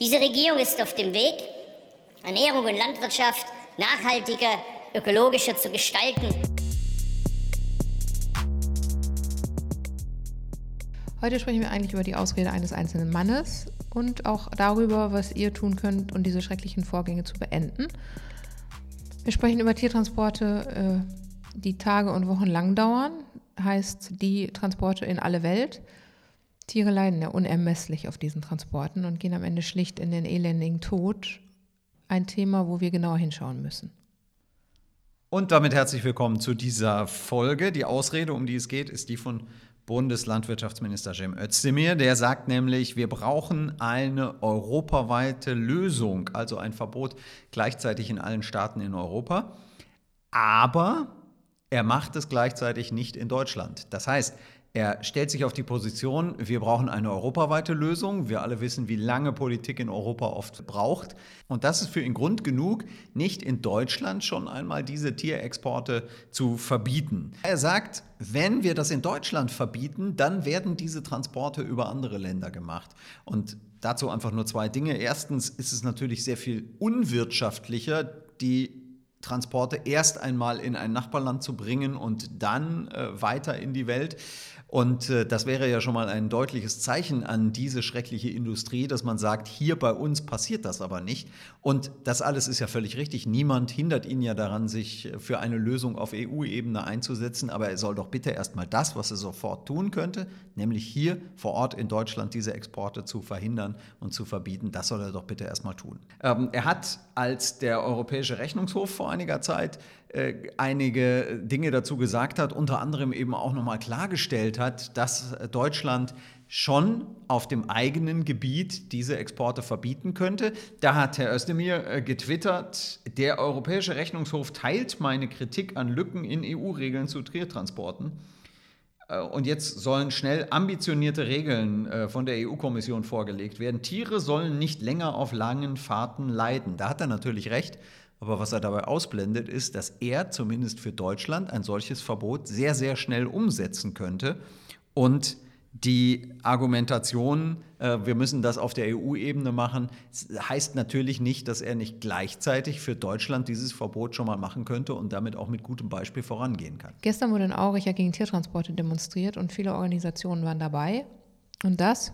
Diese Regierung ist auf dem Weg, Ernährung und Landwirtschaft nachhaltiger, ökologischer zu gestalten. Heute sprechen wir eigentlich über die Ausrede eines einzelnen Mannes und auch darüber, was ihr tun könnt, um diese schrecklichen Vorgänge zu beenden. Wir sprechen über Tiertransporte, äh, die Tage und Wochen lang dauern, heißt die Transporte in alle Welt. Tiere leiden ja unermesslich auf diesen Transporten und gehen am Ende schlicht in den elendigen Tod. Ein Thema, wo wir genauer hinschauen müssen. Und damit herzlich willkommen zu dieser Folge. Die Ausrede, um die es geht, ist die von Bundeslandwirtschaftsminister Cem Özdemir. Der sagt nämlich, wir brauchen eine europaweite Lösung, also ein Verbot gleichzeitig in allen Staaten in Europa. Aber er macht es gleichzeitig nicht in Deutschland. Das heißt, er stellt sich auf die Position, wir brauchen eine europaweite Lösung. Wir alle wissen, wie lange Politik in Europa oft braucht. Und das ist für ihn Grund genug, nicht in Deutschland schon einmal diese Tierexporte zu verbieten. Er sagt, wenn wir das in Deutschland verbieten, dann werden diese Transporte über andere Länder gemacht. Und dazu einfach nur zwei Dinge. Erstens ist es natürlich sehr viel unwirtschaftlicher, die Transporte erst einmal in ein Nachbarland zu bringen und dann äh, weiter in die Welt. Und äh, das wäre ja schon mal ein deutliches Zeichen an diese schreckliche Industrie, dass man sagt, hier bei uns passiert das aber nicht. Und das alles ist ja völlig richtig. Niemand hindert ihn ja daran, sich für eine Lösung auf EU-Ebene einzusetzen. Aber er soll doch bitte erstmal das, was er sofort tun könnte, nämlich hier vor Ort in Deutschland diese Exporte zu verhindern und zu verbieten, das soll er doch bitte erstmal tun. Ähm, er hat als der Europäische Rechnungshof vor einiger Zeit äh, einige Dinge dazu gesagt hat, unter anderem eben auch nochmal klargestellt hat, dass Deutschland schon auf dem eigenen Gebiet diese Exporte verbieten könnte. Da hat Herr Özdemir äh, getwittert, der Europäische Rechnungshof teilt meine Kritik an Lücken in EU-Regeln zu Tiertransporten. Äh, und jetzt sollen schnell ambitionierte Regeln von der EU-Kommission vorgelegt werden. Tiere sollen nicht länger auf langen Fahrten leiden. Da hat er natürlich recht. Aber was er dabei ausblendet, ist, dass er zumindest für Deutschland ein solches Verbot sehr, sehr schnell umsetzen könnte. Und die Argumentation, äh, wir müssen das auf der EU-Ebene machen, heißt natürlich nicht, dass er nicht gleichzeitig für Deutschland dieses Verbot schon mal machen könnte und damit auch mit gutem Beispiel vorangehen kann. Gestern wurde in Aurich ja gegen Tiertransporte demonstriert und viele Organisationen waren dabei. Und das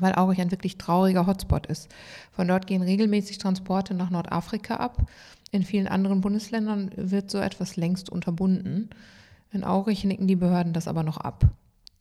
weil Aurich ein wirklich trauriger Hotspot ist. Von dort gehen regelmäßig Transporte nach Nordafrika ab. In vielen anderen Bundesländern wird so etwas längst unterbunden. In Aurich nicken die Behörden das aber noch ab.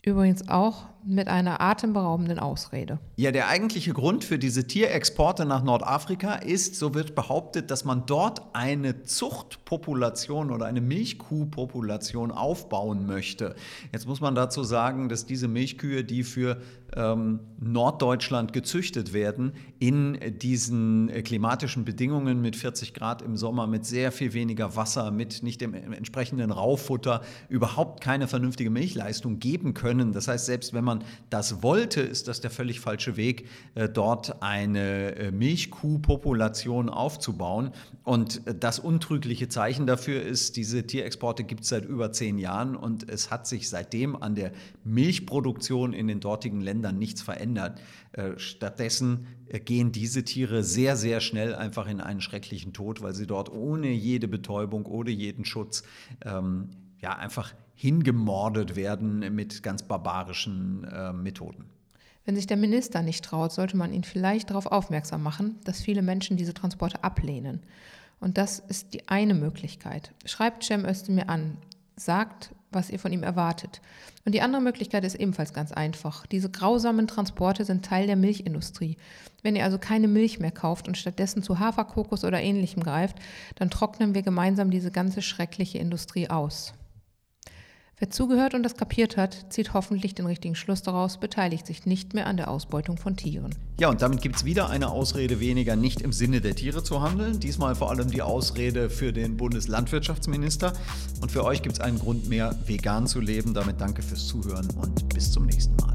Übrigens auch mit einer atemberaubenden Ausrede. Ja, der eigentliche Grund für diese Tierexporte nach Nordafrika ist, so wird behauptet, dass man dort eine Zuchtpopulation oder eine Milchkuhpopulation aufbauen möchte. Jetzt muss man dazu sagen, dass diese Milchkühe, die für ähm, Norddeutschland gezüchtet werden, in diesen klimatischen Bedingungen mit 40 Grad im Sommer, mit sehr viel weniger Wasser, mit nicht dem entsprechenden Raufutter überhaupt keine vernünftige Milchleistung geben können. Das heißt, selbst wenn man man das wollte, ist das der völlig falsche Weg, äh, dort eine äh, Milchkuhpopulation aufzubauen. Und äh, das untrügliche Zeichen dafür ist, diese Tierexporte gibt es seit über zehn Jahren und es hat sich seitdem an der Milchproduktion in den dortigen Ländern nichts verändert. Stattdessen gehen diese Tiere sehr, sehr schnell einfach in einen schrecklichen Tod, weil sie dort ohne jede Betäubung, ohne jeden Schutz ähm, ja einfach hingemordet werden mit ganz barbarischen äh, Methoden. Wenn sich der Minister nicht traut, sollte man ihn vielleicht darauf aufmerksam machen, dass viele Menschen diese Transporte ablehnen. Und das ist die eine Möglichkeit. Schreibt Cem Özdemir an, sagt, was ihr von ihm erwartet. Und die andere Möglichkeit ist ebenfalls ganz einfach. Diese grausamen Transporte sind Teil der Milchindustrie. Wenn ihr also keine Milch mehr kauft und stattdessen zu Haferkokos oder ähnlichem greift, dann trocknen wir gemeinsam diese ganze schreckliche Industrie aus. Wer zugehört und das kapiert hat, zieht hoffentlich den richtigen Schluss daraus, beteiligt sich nicht mehr an der Ausbeutung von Tieren. Ja, und damit gibt es wieder eine Ausrede weniger, nicht im Sinne der Tiere zu handeln. Diesmal vor allem die Ausrede für den Bundeslandwirtschaftsminister. Und für euch gibt es einen Grund mehr, vegan zu leben. Damit danke fürs Zuhören und bis zum nächsten Mal.